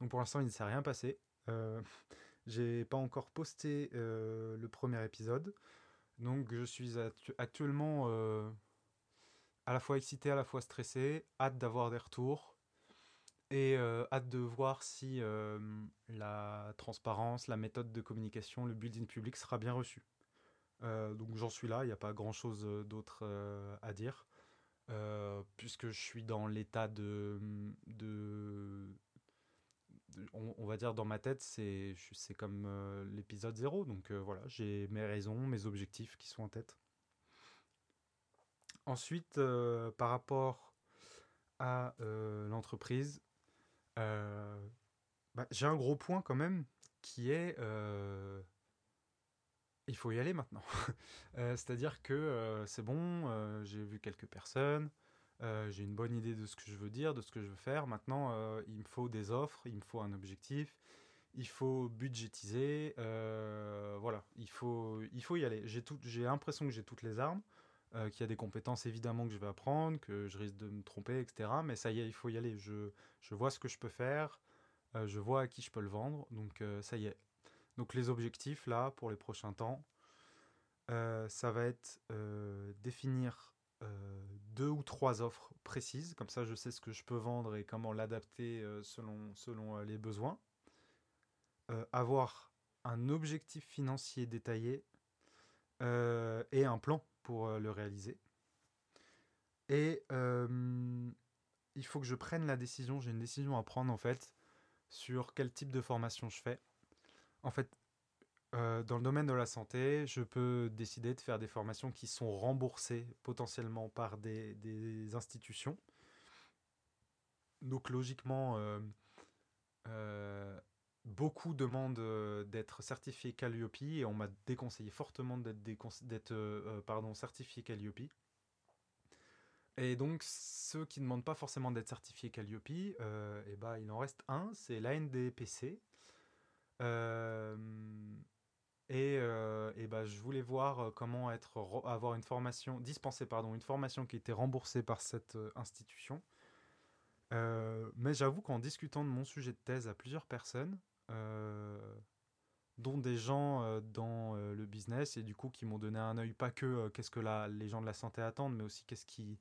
Donc pour l'instant, il ne s'est rien passé. Euh, j'ai pas encore posté euh, le premier épisode. Donc je suis actuellement euh, à la fois excité, à la fois stressé, hâte d'avoir des retours et euh, hâte de voir si la transparence, la méthode de communication, le building public sera bien reçu. donc j'en suis là, il n'y a pas grand chose d'autre à dire. Euh, puisque je suis dans l'état de, de, on, va dire dans ma tête, c'est comme euh, l'épisode 0, donc euh, voilà, j'ai mes raisons, mes objectifs qui sont en tête. Ensuite, par rapport à l'entreprise, bah, j'ai un gros point quand même qui est il faut y aller maintenant. Euh, c'est-à-dire que euh, c'est bon, euh, j'ai vu quelques personnes, j'ai une bonne idée de ce que je veux dire, de ce que je veux faire. Maintenant, il me faut des offres, il me faut un objectif, il faut budgétiser. voilà, il faut, il faut y aller. J'ai l'impression que j'ai toutes les armes, qu'il y a des compétences évidemment que je vais apprendre, que je risque de me tromper, etc. Mais ça y est, il faut y aller. Je, je vois ce que je peux faire, je vois à qui je peux le vendre. Donc ça y est, donc les objectifs là pour les prochains temps, euh, ça va être euh, définir euh, deux ou trois offres précises, comme ça je sais ce que je peux vendre et comment l'adapter selon, selon les besoins. avoir un objectif financier détaillé et un plan pour le réaliser. Et il faut que je prenne la décision, j'ai une décision à prendre en fait sur quel type de formation je fais en fait, euh, dans le domaine de la santé, je peux décider de faire des formations qui sont remboursées potentiellement par des, institutions. Donc logiquement, euh, euh, beaucoup demandent d'être certifié Calliope et on m'a déconseillé fortement d'être pardon, certifié Calliope. Et donc ceux qui ne demandent pas forcément d'être certifiés Calliope, eh ben, il en reste un, c'est l'ANDPC, et, et bah, je voulais voir comment être, avoir une formation, dispenser pardon, une formation qui était remboursée par cette institution. mais j'avoue qu'en discutant de mon sujet de thèse à plusieurs personnes, dont des gens dans le business et du coup qui m'ont donné un œil pas que qu'est-ce que la, les gens de la santé attendent, mais aussi qu'est-ce qui,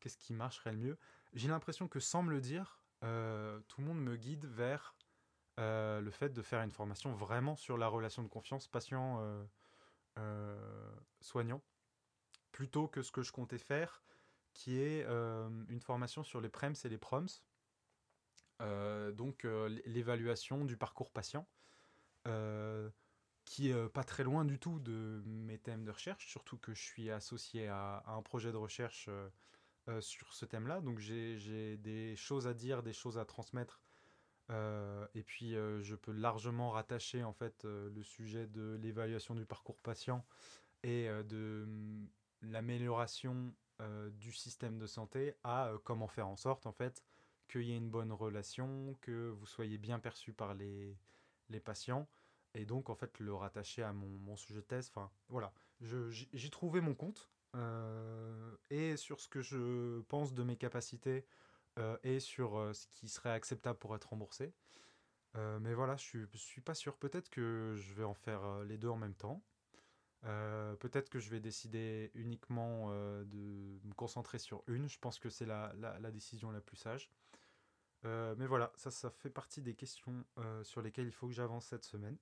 qu'est-ce qui marcherait le mieux. J'ai l'impression que sans me le dire, tout le monde me guide vers le fait de faire une formation vraiment sur la relation de confiance patient-soignant, plutôt que ce que je comptais faire, qui est une formation sur les PREMS et les PROMS, donc l'évaluation du parcours patient. qui est pas très loin du tout de mes thèmes de recherche, surtout que je suis associé à, un projet de recherche sur ce thème-là. Donc j'ai des choses à dire, des choses à transmettre. Et puis je peux largement rattacher en fait le sujet de l'évaluation du parcours patient et de mmh, l'amélioration du système de santé à comment faire en sorte en fait qu'il y ait une bonne relation, que vous soyez bien perçu par les, les patients et donc en fait le rattacher à mon, mon sujet de thèse. Enfin voilà, j'ai trouvé mon compte euh, et sur ce que je pense de mes capacités euh, et sur euh, ce qui serait acceptable pour être remboursé. mais voilà, je suis, suis pas sûr. Peut-être que je vais en faire les deux en même temps. Peut-être que je vais décider uniquement de me concentrer sur une. Je pense que c'est la, la, décision la plus sage. mais voilà, ça, ça fait partie des questions sur lesquelles il faut que j'avance cette semaine.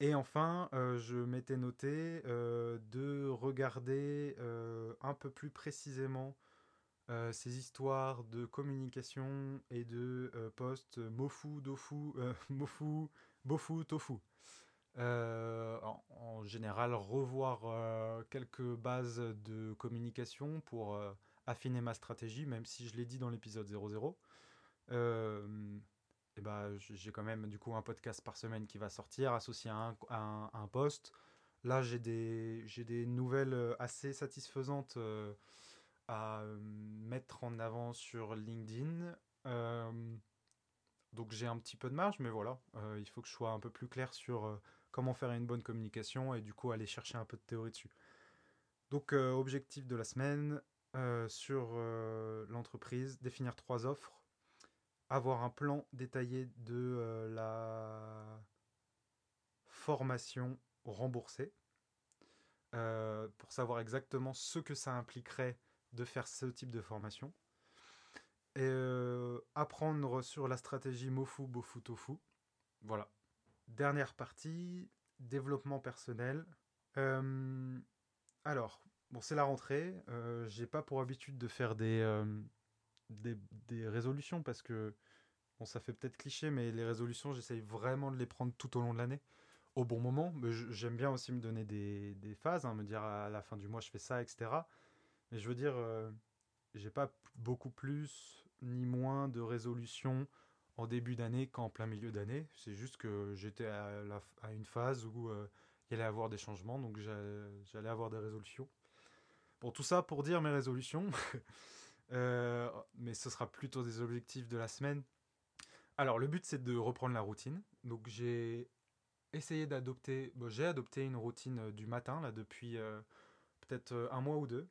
Et enfin, euh, je m'étais noté euh, de regarder euh, un peu plus précisément ces histoires de communication et de posts mofu, dofu, mofu, bofu, tofu. En, en, général, revoir quelques bases de communication pour affiner ma stratégie, même si je l'ai dit dans l'épisode 00 et bah, j'ai quand même du coup un podcast par semaine qui va sortir associé à un, un, post. Là, j'ai des, des nouvelles euh, assez satisfaisantes euh, à euh, mettre en avant sur LinkedIn. donc j'ai un petit peu de marge, mais voilà, il faut que je sois un peu plus clair sur comment faire une bonne communication et du coup aller chercher un peu de théorie dessus. Donc objectif de la semaine sur l'entreprise, définir trois offres avoir un plan détaillé de euh, la formation remboursée euh, pour savoir exactement ce que ça impliquerait de faire ce type de formation. Et euh, apprendre sur la stratégie Mofu, Bofu, Tofu. Voilà. Dernière partie, développement personnel. alors, bon, c'est la rentrée. J'ai pas pour habitude de faire des, des, résolutions parce que, bon, ça fait peut-être cliché, mais les résolutions, j'essaye vraiment de les prendre tout au long de l'année, au bon moment. J'aime bien aussi me donner des, des phases, hein, me dire à la fin du mois, je fais ça, etc. Mais je veux dire, euh, j'ai pas beaucoup plus ni moins de résolutions en début d'année qu'en plein milieu d'année. C'est juste que j'étais à, une phase où euh, il allait avoir des changements, donc j'allais avoir des résolutions. Bon, tout ça pour dire mes résolutions. Euh, mais ce sera plutôt des objectifs de la semaine. Alors, le but, c'est de reprendre la routine. Donc, j'ai essayé d'adopter, j'ai adopté une routine euh, du matin, là, depuis peut-être un mois ou deux,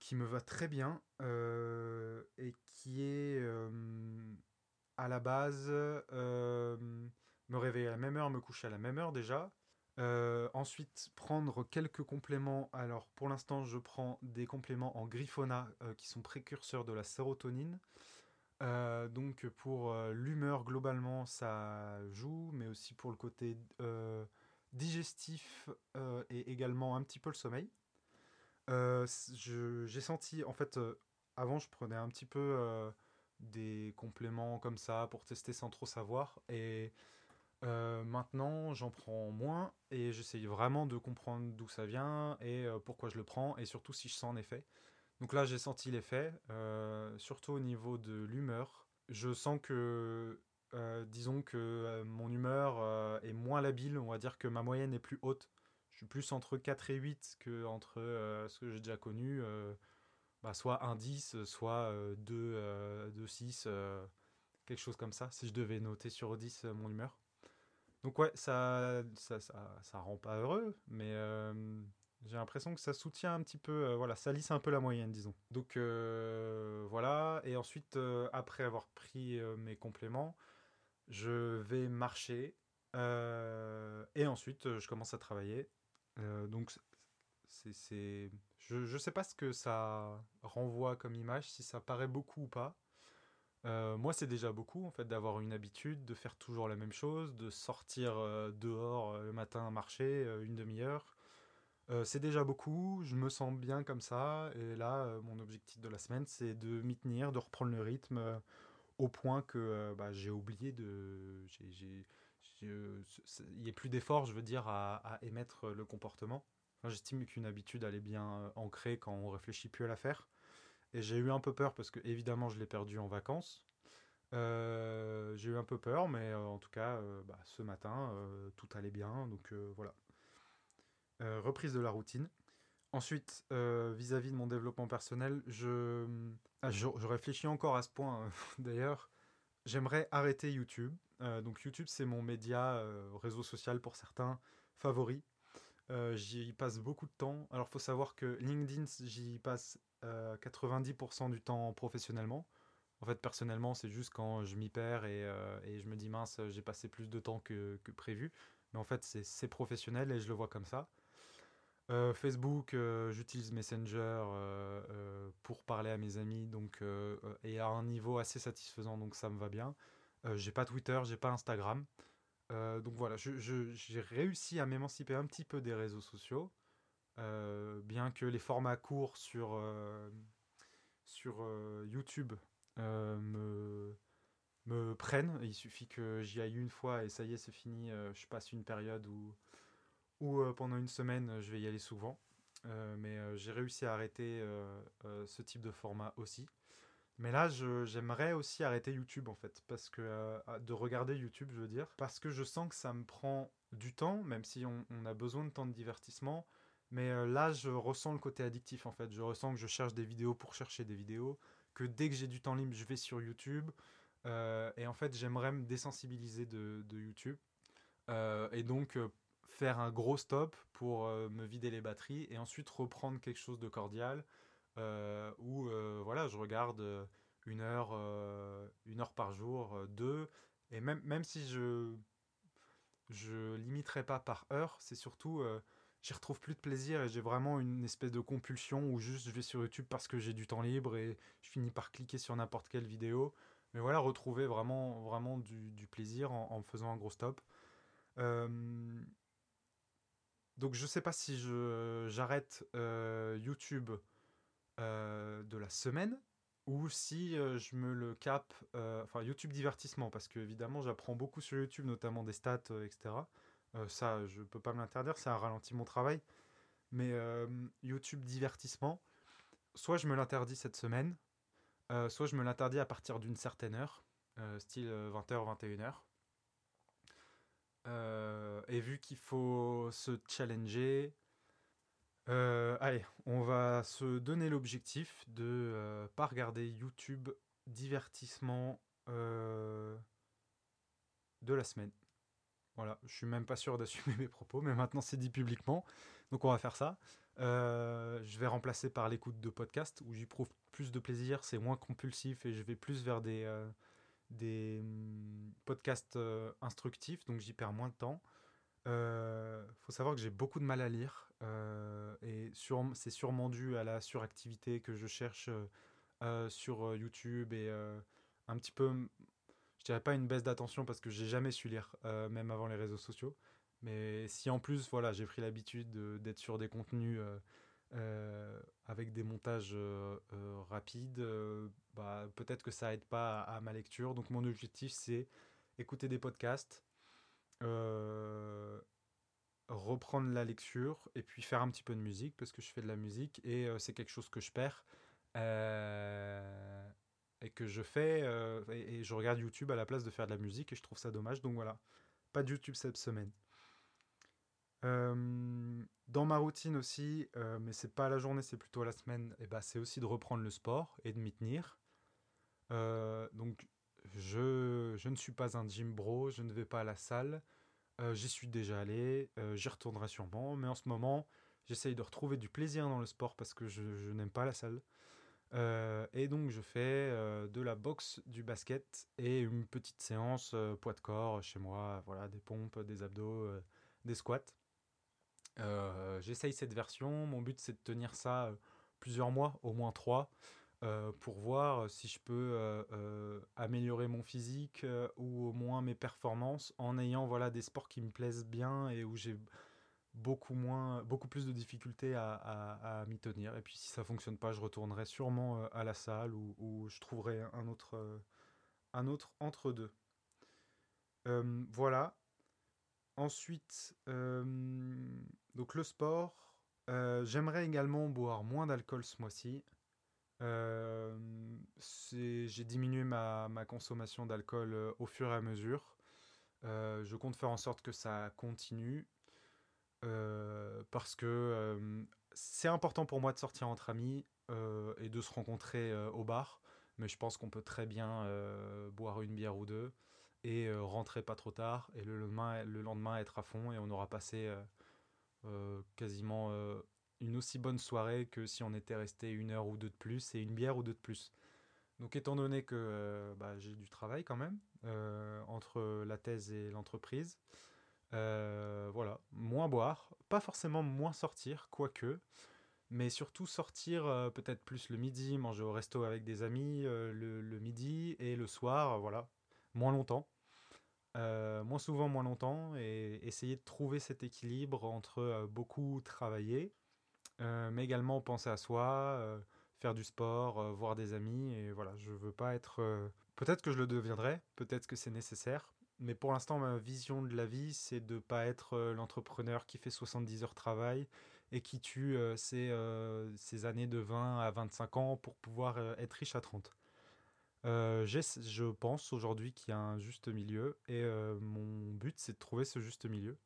qui me va très bien et qui est à la base me réveiller à la même heure, me coucher à la même heure déjà, euh, ensuite, prendre quelques compléments. Alors, pour l'instant, je prends des compléments en Griffona euh, qui sont précurseurs de la sérotonine. Euh, donc, pour l'humeur, globalement, ça joue, mais aussi pour le côté digestif et également un petit peu le sommeil. J'ai senti, en fait, avant, je prenais un petit peu des compléments comme ça pour tester sans trop savoir. Et euh, maintenant, j'en prends moins et j'essaye vraiment de comprendre d'où ça vient et euh, pourquoi je le prends et surtout si je sens un effet. Donc là, j'ai senti l'effet, euh, surtout au niveau de l'humeur. Je sens que, disons que mon humeur est moins labile, on va dire que ma moyenne est plus haute. Je suis plus entre 4 et 8 que entre ce que j'ai déjà connu, bah, soit un 10, soit 2, 2 6, quelque chose comme ça, si je devais noter sur 10 mon humeur. Donc ouais, ça ça, ça, rend pas heureux, mais euh, j'ai l'impression que ça soutient un petit peu, euh, voilà, ça lisse un peu la moyenne, disons. Donc euh, voilà, et ensuite, euh, après avoir pris euh, mes compléments, je vais marcher, euh, et ensuite, euh, je commence à travailler. Euh, donc c'est, je, je sais pas ce que ça renvoie comme image, si ça paraît beaucoup ou pas. Euh, moi, c'est déjà beaucoup, en fait, d'avoir une habitude, de faire toujours la même chose, de sortir euh, dehors le matin marcher une demi-heure. C'est déjà beaucoup, je me sens bien comme ça, et là, mon objectif de la semaine, c'est de m'y tenir, de reprendre le rythme au point que bah, j'ai oublié de... c- c- Il n'y a plus d'effort, je veux dire, à, émettre le comportement. J'estime qu'une habitude, elle est bien euh, ancrée quand on réfléchit plus à la faire. Et j'ai eu un peu peur parce que, évidemment, je l'ai perdu en vacances. Euh, j'ai eu un peu peur, mais euh, en tout cas, bah, ce matin, tout allait bien. Donc voilà. Reprise de la routine. Ensuite, vis-à-vis de mon développement personnel, je, ah, je, je réfléchis encore à ce point euh, d'ailleurs. J'aimerais arrêter YouTube. Euh, donc YouTube, c'est mon média, euh, réseau social pour certains, favori. Euh, j'y passe beaucoup de temps. Alors, il faut savoir que LinkedIn, j'y passe euh, 90% du temps professionnellement. En fait, personnellement, c'est juste quand je m'y perds et, je me dis mince, j'ai passé plus de temps que, que prévu. Mais en fait, c'est professionnel et je le vois comme ça. Facebook, j'utilise Messenger pour parler à mes amis donc, et à un niveau assez satisfaisant, donc ça me va bien. Euh, j'ai pas Twitter, j'ai pas Instagram. Euh, donc voilà, j'ai réussi à m'émanciper un petit peu des réseaux sociaux, euh, bien que les formats courts sur, sur YouTube me, prennent. Il suffit que j'y aille une fois et ça y est, c'est fini. je passe une période où, où pendant une semaine, je vais y aller souvent. Mais j'ai réussi à arrêter ce type de format aussi. Mais là, j'aimerais aussi arrêter YouTube en fait, parce que euh, à- de regarder YouTube, je veux dire, parce que je sens que ça me prend du temps, même si on, a besoin de temps de divertissement. Mais euh, là, je ressens le côté addictif en fait. Je ressens que je cherche des vidéos pour chercher des vidéos, que dès que j'ai du temps libre, je vais sur YouTube. Euh, et en fait, j'aimerais me désensibiliser de, YouTube. Et donc, faire un gros stop pour me vider les batteries et ensuite reprendre quelque chose de cordial où euh, voilà, je regarde euh, une heure, euh, une heure par jour, euh, deux. Et même, même si je je limiterai pas par heure, c'est surtout euh, j'y retrouve plus de plaisir et j'ai vraiment une espèce de compulsion où juste je vais sur YouTube parce que j'ai du temps libre et je finis par cliquer sur n'importe quelle vidéo. Mais voilà, retrouver vraiment, vraiment du, plaisir en, faisant un gros stop. Euh, donc je sais pas si j'arrête euh, YouTube euh, de la semaine ou si euh, je me le cap, euh, enfin YouTube divertissement, parce que évidemment j'apprends beaucoup sur YouTube, notamment des stats, euh, etc. Euh, ça, je peux pas me l'interdire, ça a ralenti mon travail. Mais euh, YouTube divertissement, soit je me l'interdis cette semaine, euh, soit je me l'interdis à partir d'une certaine heure, euh, style 20h, 21h. Euh, et vu qu'il faut se challenger, euh, allez, on va se donner l'objectif de euh, pas regarder YouTube divertissement euh, de la semaine. Voilà, je suis même pas sûr d'assumer mes propos, mais maintenant c'est dit publiquement, donc on va faire ça. Euh, je vais remplacer par l'écoute de podcasts où j'y trouve plus de plaisir, c'est moins compulsif et je vais plus vers des, des hum, podcasts instructifs, donc j'y perds moins de temps. Euh, faut savoir que j'ai beaucoup de mal à lire euh, et c'est sûrement dû à la suractivité que je cherche euh, euh, sur YouTube et un petit peu, je dirais pas une baisse d'attention parce que j'ai jamais su lire, même avant les réseaux sociaux. Mais si en plus, voilà, j'ai pris l'habitude de- d'être sur des contenus avec des montages rapides, bah, peut-être que ça aide pas à, à ma lecture. Donc mon objectif, c'est écouter des podcasts, euh, reprendre la lecture et puis faire un petit peu de musique parce que je fais de la musique et euh, c'est quelque chose que je perds euh, et que je fais et, je regarde YouTube à la place de faire de la musique et je trouve ça dommage. Donc voilà, pas de YouTube cette semaine. Dans ma routine aussi, mais c'est pas la journée, c'est plutôt la semaine, et bah, c'est aussi de reprendre le sport et de m'y tenir. Donc je, je ne suis pas un gym bro, je ne vais pas à la salle. J'y suis déjà allé, j'y retournerai sûrement, mais en ce moment, j'essaye de retrouver du plaisir dans le sport parce que je, n'aime pas la salle. et donc je fais de la boxe, du basket et une petite séance poids de corps chez moi, voilà, des pompes, des abdos, des squats. J'essaye cette version, mon but c'est de tenir ça plusieurs mois, au moins trois, euh, pour voir si je peux euh, euh, améliorer mon physique ou au moins mes performances en ayant voilà, des sports qui me plaisent bien et où j'ai beaucoup, moins, beaucoup plus de difficultés à, m'y tenir. Et puis si ça fonctionne pas, je retournerai sûrement à la salle ou, je trouverai un autre, un autre entre deux. voilà. Ensuite, donc le sport. J'aimerais également boire moins d'alcool ce mois-ci. Euh, j'ai diminué ma, consommation d'alcool euh, au fur et à mesure. Euh, je compte faire en sorte que ça continue parce que c'est important pour moi de sortir entre amis et de se rencontrer au bar. Mais je pense qu'on peut très bien boire une bière ou deux et rentrer pas trop tard et le lendemain, le lendemain être à fond et on aura passé quasiment une aussi bonne soirée que si on était resté une heure ou deux de plus et une bière ou deux de plus. Donc étant donné que euh, bah, j'ai du travail quand même euh, entre la thèse et l'entreprise, euh, voilà, moins boire, pas forcément moins sortir, quoique, mais surtout sortir peut-être plus le midi, manger au resto avec des amis le, midi et le soir, voilà, moins longtemps. moins souvent, moins longtemps, et essayer de trouver cet équilibre entre beaucoup travailler mais également penser à soi, euh, faire du sport, euh, voir des amis. Et voilà, je veux pas être. Peut-être que je le deviendrai, peut-être que c'est nécessaire. Mais pour l'instant, ma vision de la vie, c'est de ne pas être l'entrepreneur qui fait 70 heures de travail et qui tue ses, années de 20 à 25 ans pour pouvoir être riche à 30. je pense aujourd'hui qu'il y a un juste milieu et mon but c'est de trouver ce juste milieu.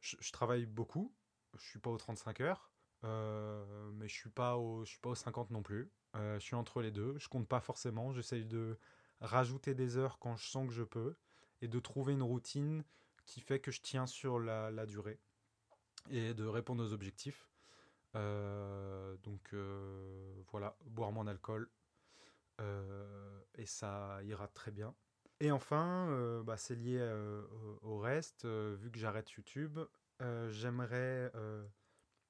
Je, je travaille beaucoup, je suis pas aux 35 heures, euh, mais je suis pas au, je suis pas aux 50 non plus. Euh, je suis entre les deux. Je compte pas forcément. J'essaye de rajouter des heures quand je sens que je peux et de trouver une routine qui fait que je tiens sur la, durée et de répondre aux objectifs. Euh, donc voilà, boire moins d'alcool et ça ira très bien. Et enfin, bah, c'est lié au reste. vu que j'arrête YouTube, j'aimerais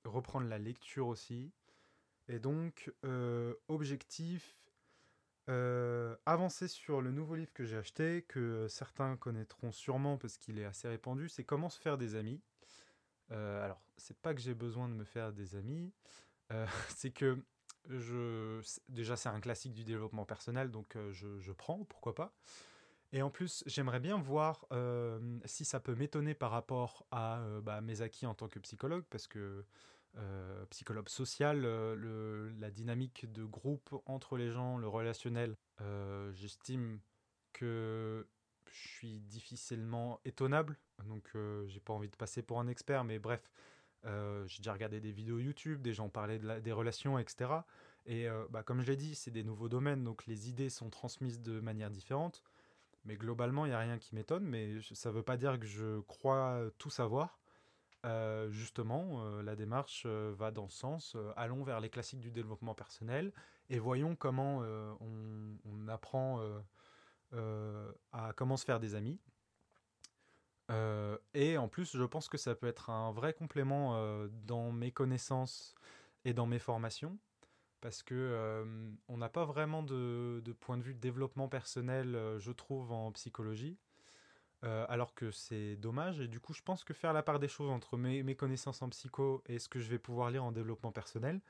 reprendre la lecture aussi. Et donc, euh, objectif, euh, avancer sur le nouveau livre que j'ai acheté, que certains connaîtront sûrement parce qu'il est assez répandu, c'est Comment se faire des amis. Euh, alors, c'est pas que j'ai besoin de me faire des amis, c'est que je, déjà c'est un classique du développement personnel, donc je, prends, pourquoi pas. Et en plus, j'aimerais bien voir si ça peut m'étonner par rapport à bah, mes acquis en tant que psychologue, parce que psychologue social, euh, la dynamique de groupe entre les gens, le relationnel, euh, j'estime que je suis difficilement étonnable, donc j'ai pas envie de passer pour un expert, mais bref, j'ai déjà regardé des vidéos YouTube, des gens parlaient de des relations, etc. Et bah, comme je l'ai dit, c'est des nouveaux domaines, donc les idées sont transmises de manière différente. Mais globalement, il n'y a rien qui m'étonne, mais ça ne veut pas dire que je crois tout savoir. Euh, justement, euh, la démarche euh, va dans ce sens. allons vers les classiques du développement personnel et voyons comment on, apprend à comment se faire des amis. et en plus, je pense que ça peut être un vrai complément dans mes connaissances et dans mes formations, parce que on n'a pas vraiment de, de, point de vue de développement personnel, je trouve, en psychologie. Euh, alors que c'est dommage. Et du coup, je pense que faire la part des choses entre mes, connaissances en psycho et ce que je vais pouvoir lire en développement personnel,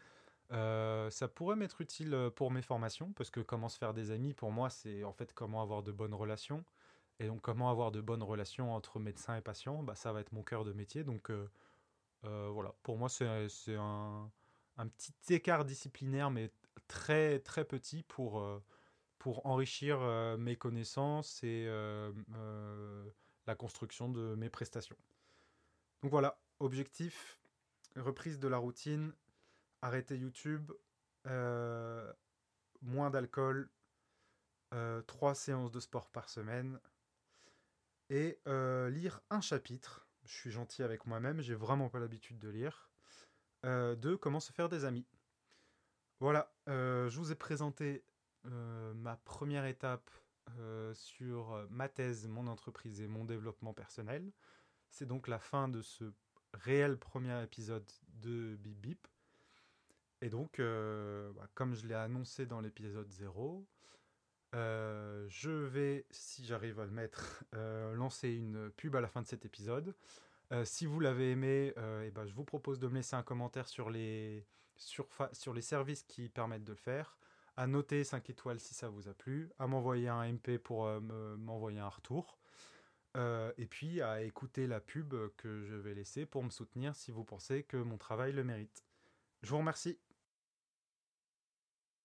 euh, ça pourrait m'être utile euh, pour mes formations, parce que comment se faire des amis, pour moi, c'est en fait comment avoir de bonnes relations. Et donc, comment avoir de bonnes relations entre médecins et patients, bah, ça va être mon cœur de métier. Donc, voilà, pour moi, c'est un, un, petit écart disciplinaire, mais très, très petit pour pour enrichir euh, mes connaissances et euh, euh, la construction de mes prestations. Donc voilà, objectif, reprise de la routine, arrêter YouTube, moins d'alcool, trois séances de sport par semaine et lire un chapitre je suis gentil avec moi-même, j'ai vraiment pas l'habitude de lire. Deux, comment se faire des amis. Voilà, je vous ai présenté ma première étape sur ma thèse, mon entreprise et mon développement personnel. C'est donc la fin de ce réel premier épisode de Bip Bip. Et donc, bah, comme je l'ai annoncé dans l'épisode 0, je vais, si j'arrive à le mettre, lancer une pub à la fin de cet épisode. si vous l'avez aimé, et ben, je vous propose de me laisser un commentaire sur les, sur, sur les services qui permettent de le faire, à noter 5 étoiles si ça vous a plu, à m'envoyer un MP pour m'envoyer un retour, et puis à écouter la pub que je vais laisser pour me soutenir si vous pensez que mon travail le mérite. Je vous remercie.